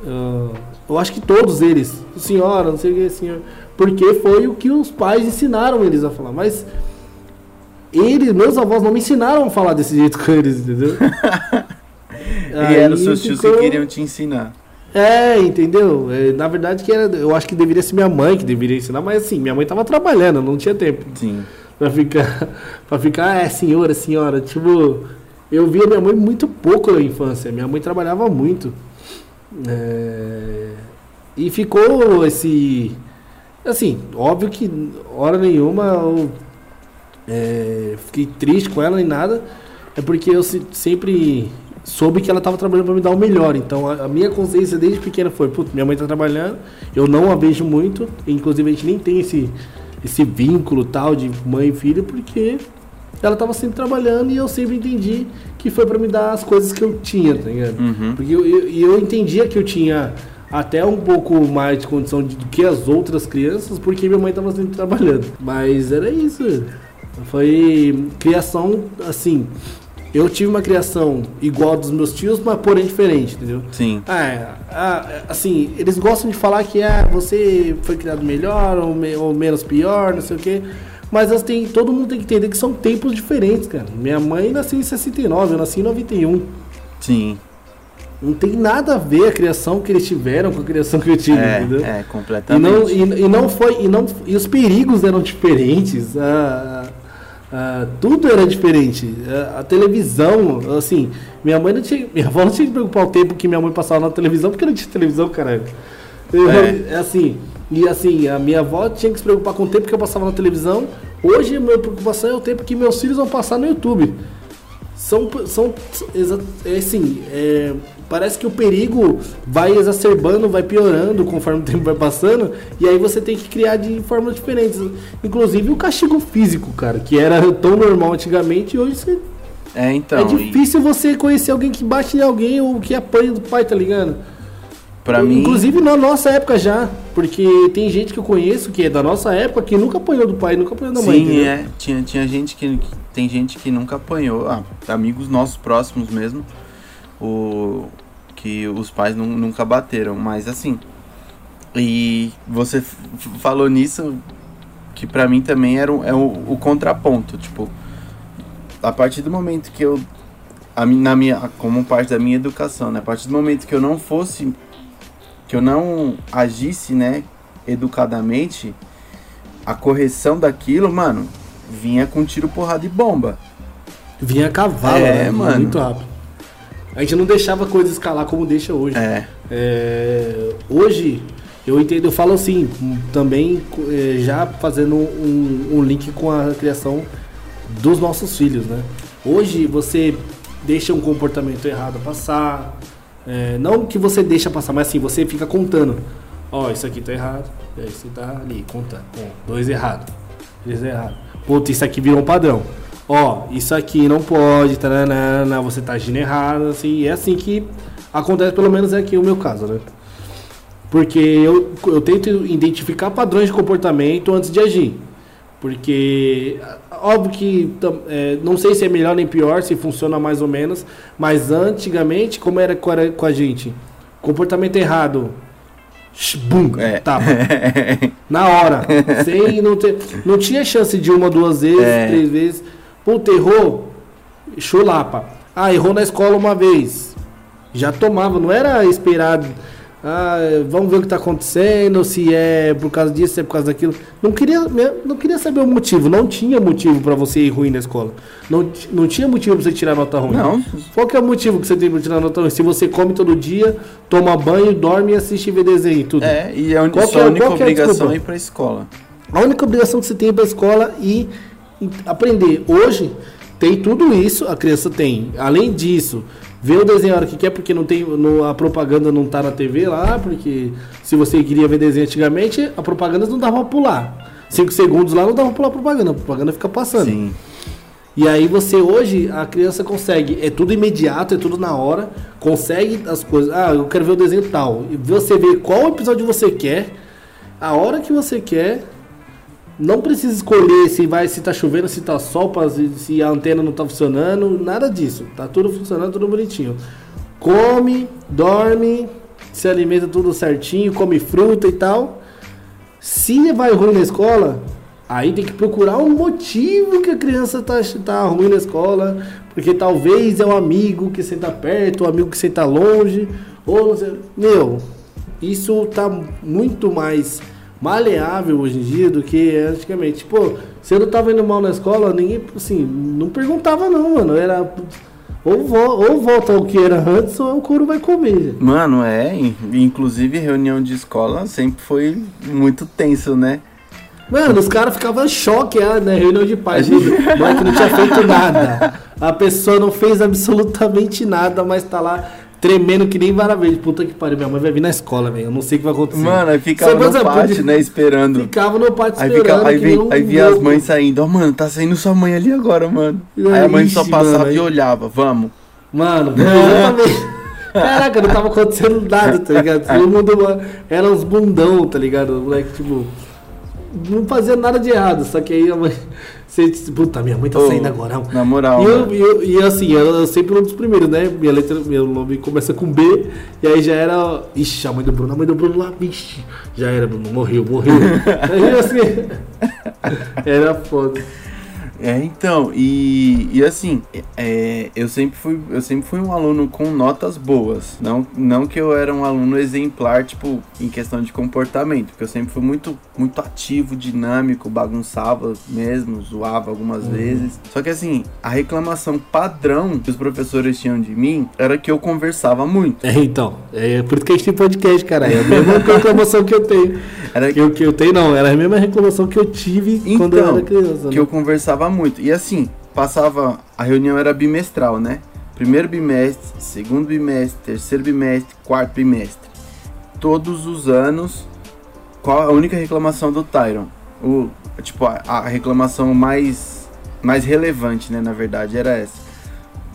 ah, eu acho que todos eles, senhora, não sei o que, senhor. Porque foi o que os pais ensinaram eles a falar. Mas eles, meus avós, não me ensinaram a falar desse jeito com eles, entendeu? E eram seus tios que ficou- queriam te ensinar. é, entendeu? É, na verdade, que era, eu acho que deveria ser minha mãe que deveria ensinar, mas assim, minha mãe tava trabalhando, não tinha tempo Sim. pra ficar, pra ficar, é, senhora, senhora. Tipo, eu via minha mãe muito pouco na infância, minha mãe trabalhava muito. É, e ficou esse. Assim, óbvio que hora nenhuma eu é, fiquei triste com ela nem nada, é porque eu se- sempre soube que ela estava trabalhando para me dar o melhor. Então a, a minha consciência desde pequena foi: putz, minha mãe está trabalhando, eu não a vejo muito, inclusive a gente nem tem esse, esse vínculo tal de mãe e filho, porque ela estava sempre trabalhando e eu sempre entendi que foi para me dar as coisas que eu tinha, tá ligado? Uhum. Porque eu, eu, eu entendia que eu tinha até um pouco mais de condição de- do que as outras crianças, porque minha mãe estava sempre trabalhando. Mas era isso. Foi criação, assim. eu tive uma criação igual dos meus tios, mas porém diferente, entendeu? Sim. Ah, é, assim, eles gostam de falar que ah, você foi criado melhor ou, me- ou menos pior, não sei o quê. Mas assim, todo mundo tem que entender que são tempos diferentes, cara. Minha mãe nasceu em 69, eu nasci em 91. Sim. Não tem nada a ver a criação que eles tiveram com a criação que eu tive, É, entendeu? é, E completamente. não, e, e não foi. E, não, e os perigos eram diferentes. ah, ah, tudo era diferente. Ah, a televisão, assim, minha mãe não tinha. Minha avó não tinha que preocupar o tempo que minha mãe passava na televisão, porque não tinha televisão, caralho. Eu- É. é assim. E assim, a minha avó tinha que se preocupar com o tempo que eu passava na televisão. Hoje a minha preocupação é o tempo que meus filhos vão passar no YouTube. São, são é assim, é, parece que o perigo vai exacerbando, vai piorando conforme o tempo vai passando, e aí você tem que criar de formas diferentes. Inclusive o castigo físico, cara, que era tão normal antigamente, e hoje você- É, então. é e difícil você conhecer alguém que bate em alguém ou que apanha do pai, tá ligado? Pra mim. Inclusive na nossa época já, porque tem gente que eu conheço que é da nossa época que nunca apanhou do pai, nunca apanhou da mãe. Sim, é. Tinha, tinha gente que, que- Tem gente que nunca apanhou. Ah, amigos nossos próximos mesmo. O, que os pais nu- nunca bateram. Mas assim. E você falou nisso. Que pra mim também era o, é o, o contraponto. Tipo. A partir do momento que eu. A, na minha, como parte da minha educação, né? A partir do momento que eu não fosse. Que eu não agisse, né? Educadamente a correção daquilo, mano, vinha com tiro, porrada e bomba. Vinha a cavalo, É, né? mano. Muito rápido. A gente não deixava a coisa escalar como deixa hoje. É, É, hoje, eu entendo, eu falo assim, também é, já fazendo um, um link com a criação dos nossos filhos, né? Hoje você deixa um comportamento errado passar, é, não que você deixa passar, mas assim, você fica contando. Ó, isso aqui tá errado, você tá ali, contando. Um, dois errado, três errado. Puta, isso aqui virou um padrão. Ó, isso aqui não pode, taranana, você tá agindo errado, assim, é assim que acontece, pelo menos é aqui o meu caso, né? Porque eu, eu tento identificar padrões de comportamento antes de agir. Porque, óbvio que é, não sei se é melhor nem pior, se funciona mais ou menos, mas antigamente, como era com a, com a gente? Comportamento errado. Bum, É. tapa. Na hora. Sem não ter. Não tinha chance de uma, duas vezes, É. três vezes. Puta, errou. Chulapa. Ah, errou na escola uma vez. Já tomava, não era esperado. Ah, vamos ver o que está acontecendo, se é por causa disso, se é por causa daquilo. Não queria, não queria saber o motivo. Não tinha motivo para você ir ruim na escola. Não, não tinha motivo para você tirar nota ruim. Não. Qual que é o motivo que você tem para tirar nota ruim? Se você come todo dia, toma banho, dorme e assiste vê desenho e tudo. é, e a Qual que sua é- única qual é a obrigação desculpa? é ir pra escola. A única obrigação que você tem é ir para a escola e aprender. Hoje tem tudo isso, a criança tem. Além disso, ver o desenho a hora que quer, porque não tem, no- a propaganda não tá na TV lá, porque se você queria ver desenho antigamente, a propaganda não dava pra pular. Cinco segundos lá não dava pra pular a propaganda, a propaganda fica passando. Sim. E aí você hoje, a criança consegue, é tudo imediato, é tudo na hora, consegue as coisas. Ah, eu quero ver o desenho tal. E você vê qual episódio você quer, a hora que você quer. Não precisa escolher se vai, se tá chovendo, se tá sol, se, a antena não tá funcionando, nada disso. Tá tudo funcionando, tudo bonitinho. Come, dorme, se alimenta tudo certinho, come fruta e tal. Se vai ruim na escola, aí tem que procurar um motivo que a criança tá, tá ruim na escola. Porque talvez é um amigo que senta perto, um amigo que senta longe. Ou não sei. Meu, isso tá muito mais maleável hoje em dia do que antigamente. Pô, se eu não tava indo mal na escola, ninguém, assim, não perguntava não, mano. Era. Ou, vo- ou volta ao que era antes, ou o couro vai comer. Mano, é. in- Inclusive, reunião de escola sempre foi muito tenso, né? Mano, os caras ficavam em choque, ah, né? Reunião de pais. O moleque não tinha feito nada. A pessoa não fez absolutamente nada, mas tá lá tremendo que nem vara verde. Puta que pariu, minha mãe vai vir na escola, velho. Eu não sei o que vai acontecer. Mano, aí ficava Você, no exemplo, pátio, né? Esperando. Ficava no pátio Aí, esperando. fica, aí, vem, aí via as mães saindo, ó, mano, tá saindo sua mãe ali agora, mano. Aí a mãe só passava mano, aí- e olhava, vamos. Mano. Caraca, não tava acontecendo nada, tá ligado? Todo mundo mano, era uns bundão, tá ligado? O moleque, tipo, não fazia nada de errado, só que aí a mãe Você, puta, minha mãe tá Ô, saindo agora. Na moral, E, eu, e, eu- e assim, eu sempre um dos primeiros, né? Minha letra, meu nome começa com B, e aí já era. Ixi, a mãe do Bruno, a mãe do Bruno lá, vixe, já era, Bruno, morreu, morreu. aí assim. Era foda. É, então, e, e assim, é, eu, sempre fui, eu sempre fui um aluno com notas boas. Não, não que eu era um aluno exemplar, tipo, em questão de comportamento, porque eu sempre fui muito, muito ativo, dinâmico, bagunçava mesmo, zoava algumas vezes. Só que assim, a reclamação padrão que os professores tinham de mim era que eu conversava muito. É, então, é por isso que a gente tem podcast, cara. É a mesma reclamação que eu tenho. Era Que eu, que eu tenho, não, era a mesma reclamação que eu tive quando eu Então, era criança. que né? eu conversava muito. E assim, passava. A reunião era bimestral, né? Primeiro bimestre, segundo bimestre, terceiro bimestre, quarto bimestre. Todos os anos. Qual a única reclamação do Tyron? O, tipo, a, a reclamação mais, mais relevante, né? Na verdade, era essa.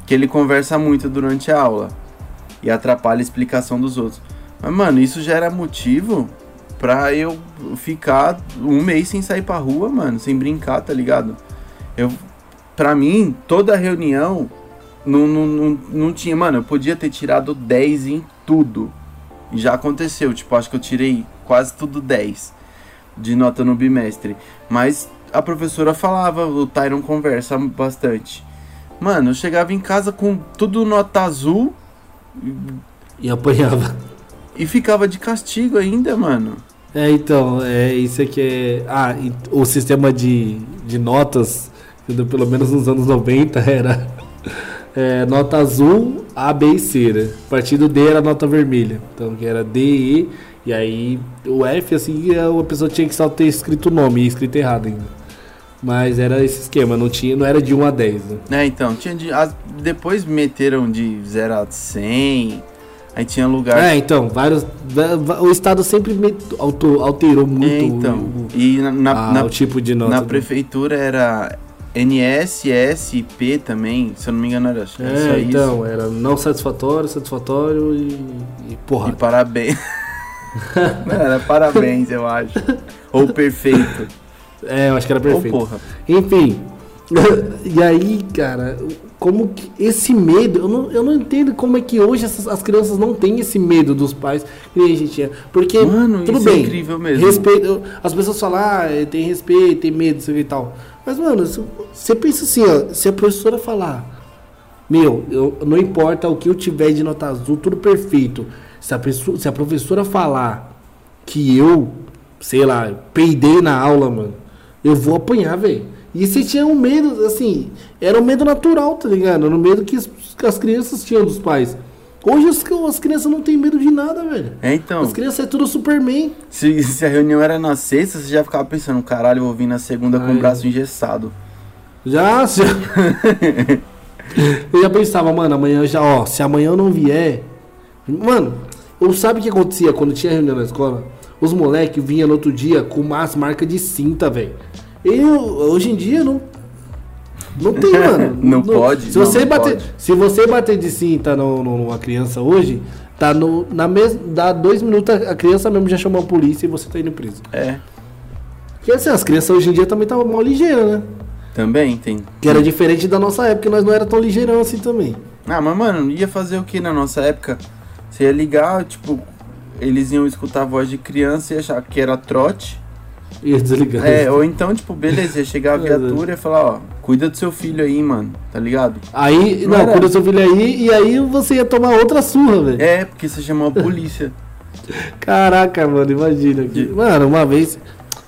Que ele conversa muito durante a aula. E atrapalha a explicação dos outros. Mas, mano, isso já era motivo pra eu ficar um mês sem sair pra rua, mano, sem brincar, tá ligado? Eu, pra mim, toda reunião não, não, não, não tinha, mano, eu podia ter tirado 10 em tudo. E já aconteceu, tipo, acho que eu tirei quase tudo 10 de nota no bimestre. Mas a professora falava, o Tyron conversa bastante. Mano, eu chegava em casa com tudo nota azul E apanhava. e ficava de castigo ainda, mano. É, então, é isso aqui é. Ah, o sistema de, de notas, entendeu? pelo menos nos anos 90, era é, nota azul, A, B e C. Né? A partir do D era nota vermelha. Então, que era D, E, e aí o F, assim, a pessoa tinha que só ter escrito o nome, e escrito errado ainda. Mas era esse esquema, não, tinha, não era de 1 a 10. Né? É, então, tinha de, as- depois meteram de 0 a 100. Aí tinha lugar. É, então, vários. O Estado sempre alterou muito É, então. o, E na, na, a- na- o tipo de nota. na né? prefeitura era NS, S e P também. Se eu não me engano, era, era só É, isso. então, era não satisfatório, satisfatório e, e E porra. parabéns. não, era parabéns, eu acho. Ou perfeito. É, eu acho que era Ou perfeito. porra. Enfim. e aí, cara, como que esse medo, eu não, eu não entendo como é que hoje essas, as crianças não têm esse medo dos pais que nem a gente tinha. Porque, Mano, tudo isso é bem, incrível mesmo. respeito, as pessoas falam, ah, tem respeito, tem medo, aqui e tal. Mas, mano, você pensa assim, ó, se a professora falar, meu, eu, não importa o que eu tiver de nota azul, tudo perfeito. Se a, se a professora falar que eu, sei lá, peidei na aula, mano, eu vou apanhar, velho. E você tinha um medo, assim, era um medo natural, tá ligado? Era um medo que as, que as crianças tinham dos pais. Hoje as, as crianças não têm medo de nada, velho. É, então. As crianças é tudo Superman. Se, se a reunião era na sexta, você já ficava pensando, caralho, eu vou vir na segunda com Ai. o braço engessado. Já, já. eu já pensava, mano, amanhã já, ó, se amanhã eu não vier. Mano, eu sabe o que acontecia quando tinha reunião na escola? Os moleques vinham no outro dia com umas marcas de cinta, velho. Eu, hoje em dia, não. Não tem, mano. Não pode, Se não, você, não bater, pode. se você bater de cinta no, no- numa criança hoje, tá no, na mes, dá dois minutos, a criança mesmo já chamou a polícia e você tá indo preso. É, Porque assim, as crianças hoje em dia também estavam mal ligeiras, né? também tem. Que era diferente da nossa época, que nós não era tão ligeirão assim também. Ah, mas mano, ia fazer o que na nossa época? Você ia ligar, tipo, eles iam escutar a voz de criança e achar que era trote. Ia desligar. É, ou então, tipo, beleza, ia chegar a viatura e falar, ó, cuida do seu filho aí, mano, tá ligado? Aí, Não não, era. quando seu filho aí, e aí você ia tomar outra surra, velho. É, porque você chamou a polícia. Caraca, mano, imagina. Que... Mano, uma vez.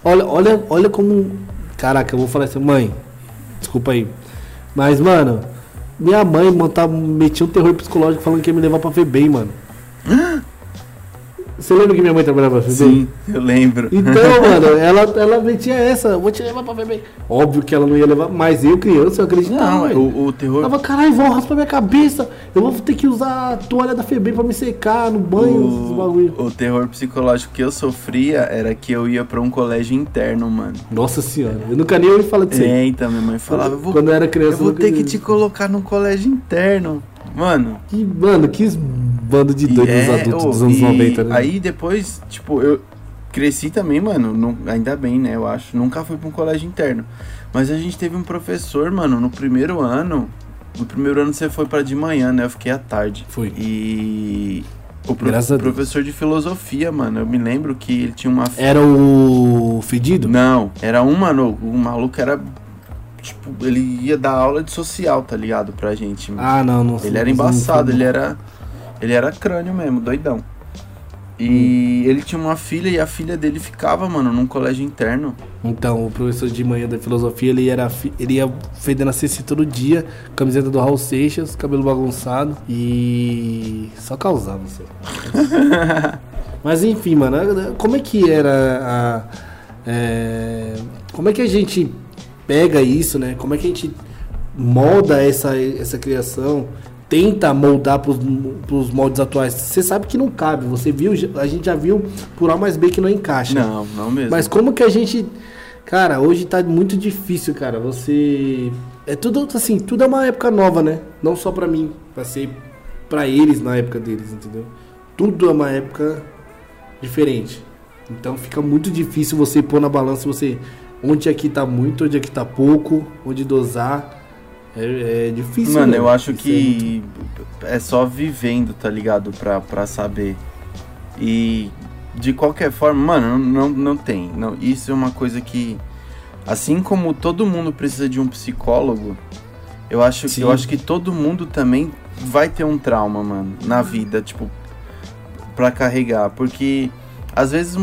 Olha, olha, olha como. Caraca, eu vou falar assim, mãe. Desculpa aí. Mas, mano, minha mãe montava, metia um terror psicológico falando que ia me levar pra FEBEM, mano. Você lembra que minha mãe trabalhava FEBEM? Sim, eu lembro. Então, mano, ela, ela metia essa, vou te levar pra FEBEM. Óbvio que ela não ia levar, mas eu, criança, eu acreditava. Não, o, o terror. Tava, caralho, vão raspar minha cabeça. Eu vou ter que usar a toalha da FEBEM pra me secar no banho, esses bagulho. O, o terror psicológico que eu sofria era que eu ia pra um colégio interno, mano. Nossa senhora, eu nunca nem ouvi falar disso. É, então minha mãe falava, eu vou, Quando eu era criança, eu vou ter que te colocar num colégio interno. Mano, Que, mano, que bando de doidos é, adultos ô, dos anos e 90, né? Aí depois, tipo, eu. cresci também, mano, nu- ainda bem, né, eu acho. Nunca fui pra um colégio interno. Mas a gente teve um professor, mano, no primeiro ano. No primeiro ano você foi pra de manhã, né? Eu fiquei à tarde. Fui. E. O pro- Graças a Deus. professor de filosofia, mano, eu me lembro que ele tinha uma. Era o Fedido? Não, era um, mano. O maluco era. Tipo, ele ia dar aula de social, tá ligado? Pra gente. Ah, não, não Ele era não- não embaçado, foi ele era. Ele era crânio mesmo, doidão. E ele tinha uma filha e a filha dele ficava, mano, num colégio interno. Então, o professor de manhã da filosofia, ele, era, ele ia fedendo a cesta todo dia, camiseta do Raul Seixas, cabelo bagunçado e só causava você. Mas enfim, mano, como é que era a. é, como é que a gente pega isso, né? Como é que a gente molda essa, essa criação? Tenta moldar pros, pros moldes atuais. Você sabe que não cabe. Você viu, a gente já viu por A mais B que não encaixa. Não, não mesmo. Mas como que a gente. Cara, hoje tá muito difícil, cara. Você. É tudo assim, tudo é uma época nova, né? Não só pra mim, pra ser pra eles na época deles, entendeu? Tudo é uma época diferente. Então fica muito difícil você pôr na balança você onde aqui tá muito, onde aqui tá pouco, onde dosar. É, é difícil. Mano, né? eu acho que é só vivendo, tá ligado? Pra, pra saber. E de qualquer forma, mano, não, não tem. Não, isso é uma coisa que. Assim como todo mundo precisa de um psicólogo, eu acho, Sim. eu acho que todo mundo também vai ter um trauma, mano, na vida, tipo, pra carregar. Porque às vezes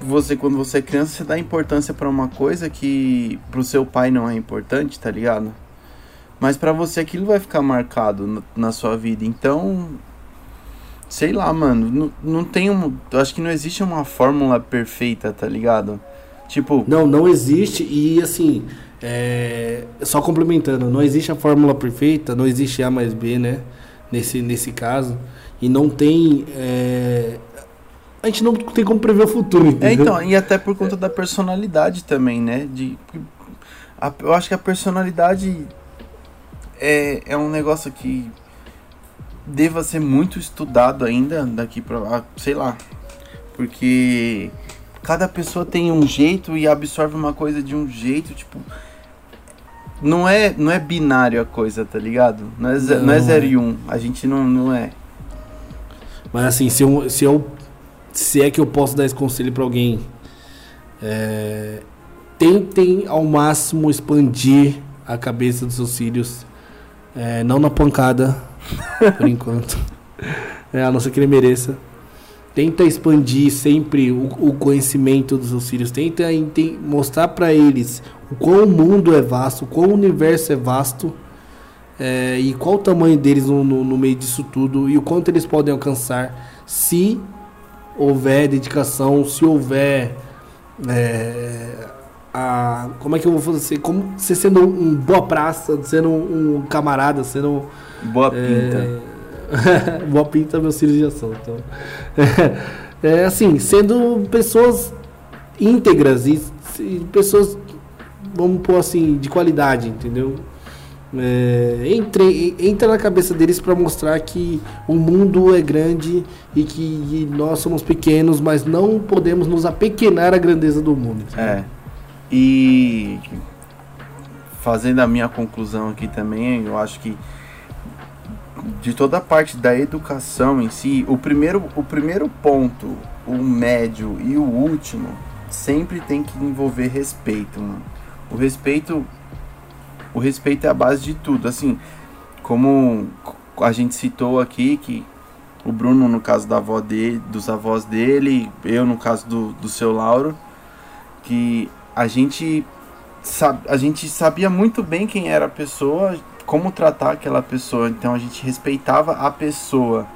você, quando você é criança, você dá importância pra uma coisa que pro seu pai não é importante, tá ligado? Mas pra você aquilo vai ficar marcado na, na sua vida. Então, sei lá, mano, não, não tem um, eu acho que não existe uma fórmula perfeita, tá ligado? Tipo, Não, não existe e assim, é, só complementando, não existe a fórmula perfeita, não existe A mais B, né? Nesse, nesse caso. E não tem. é, a gente não tem como prever o futuro, entendeu? É, então, e até por conta da personalidade também, né? De, eu acho que a personalidade é, é um negócio que deva ser muito estudado ainda daqui pra lá, sei lá. Porque cada pessoa tem um jeito e absorve uma coisa de um jeito, tipo. Não é, não é binário a coisa, tá ligado? Não é, ze- não é Não. 0 e 1. Um. A gente não, não é. Mas assim, se eu, se eu. Se é que eu posso dar esse conselho pra alguém. é, tentem ao máximo expandir a cabeça dos seus filhos. É, não na pancada, por enquanto. É, a não ser que ele mereça. Tenta expandir sempre o, o conhecimento dos seus filhos. Tenta ente- mostrar pra eles o quão o mundo é vasto, o quão o universo é vasto. é, e qual o tamanho deles no, no- no meio disso tudo e o quanto eles podem alcançar se houver dedicação, se houver é, a, como é que eu vou fazer como você sendo um boa praça, sendo um camarada, sendo Boa pinta. é, boa pinta meus filhos já são então é assim sendo pessoas íntegras e, e pessoas vamos pôr assim de qualidade entendeu é, entre, entra na cabeça deles para mostrar que o mundo é grande e que nós somos pequenos, mas não podemos nos apequenar à grandeza do mundo. entendeu? É. E fazendo a minha conclusão aqui também, eu acho que de toda a parte da educação em si, o primeiro, o primeiro ponto, o médio e o último, sempre tem que envolver respeito, mano. O respeito, o respeito é a base de tudo. Assim, como a gente citou aqui que o Bruno no caso da avó dele, dos avós dele, eu no caso do, do seu Lauro, que a gente a gente sabia muito bem quem era a pessoa, como tratar aquela pessoa, então a gente respeitava a pessoa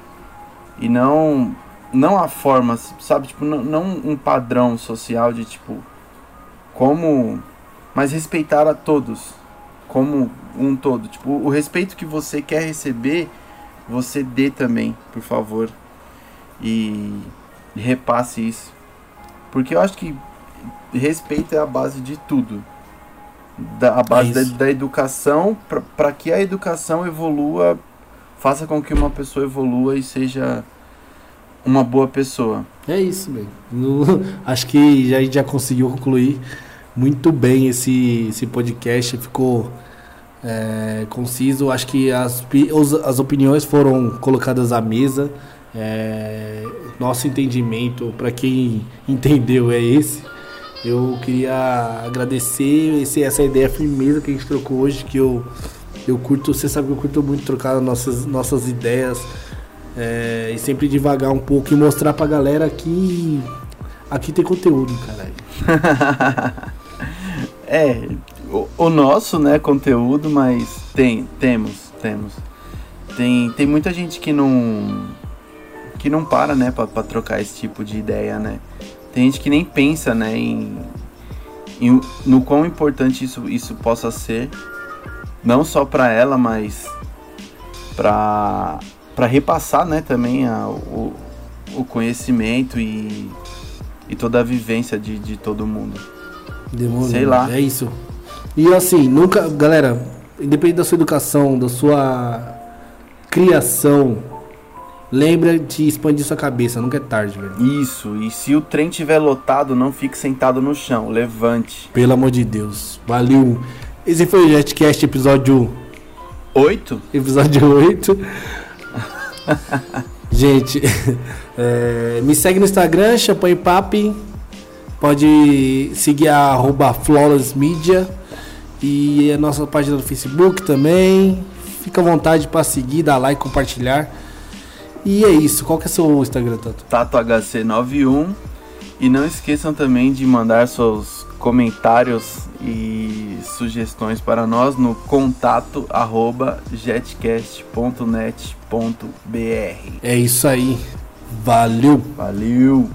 e não não a forma, sabe, tipo, não, não um padrão social de tipo como mas respeitar a todos como um todo, tipo, o respeito que você quer receber, você dê também, por favor. E repasse isso. Porque eu acho que respeito é a base de tudo. Da, a base da, isso. da educação, para que a educação evolua, faça com que uma pessoa evolua e seja uma boa pessoa. É isso. No- Acho que já, a gente já conseguiu concluir muito bem esse, esse podcast. Ficou é, conciso. Acho que as, as opiniões foram colocadas à mesa. É, nosso entendimento, para quem entendeu, é esse. Eu queria agradecer esse, essa ideia firmeza que a gente trocou hoje, que eu, eu curto, você sabe que eu curto muito trocar nossas, nossas ideias é, e sempre devagar um pouco e mostrar pra galera que aqui tem conteúdo, caralho. É, o, o nosso, né, conteúdo, mas tem, temos, temos. Tem, tem muita gente que não que não para, né, pra, pra trocar esse tipo de ideia, né. Tem gente que nem pensa, né, em, em- no quão importante isso, isso possa ser, não só pra ela, mas pra, pra repassar, né, também a, o, o conhecimento e, e toda a vivência de, de todo mundo. Demorou. Sei lá. É isso. E assim, nunca, galera, independente da sua educação, da sua criação, lembra de expandir sua cabeça, nunca é tarde, velho. Isso, e se o trem tiver lotado, não fique sentado no chão, levante. Pelo amor de Deus. Valeu. Esse foi o JetCast episódio Oito? episódio 8. Gente, é, me segue no Instagram, Champanhe Papi. Pode seguir a arroba Flawless Media. E a nossa página do Facebook também. Fica à vontade para seguir, dar like, compartilhar. E é isso. Qual que é seu Instagram, Tato? TatoHC91. E não esqueçam também de mandar seus comentários e sugestões para nós no contato arroba jetcast.net.br. É isso aí. Valeu! Valeu!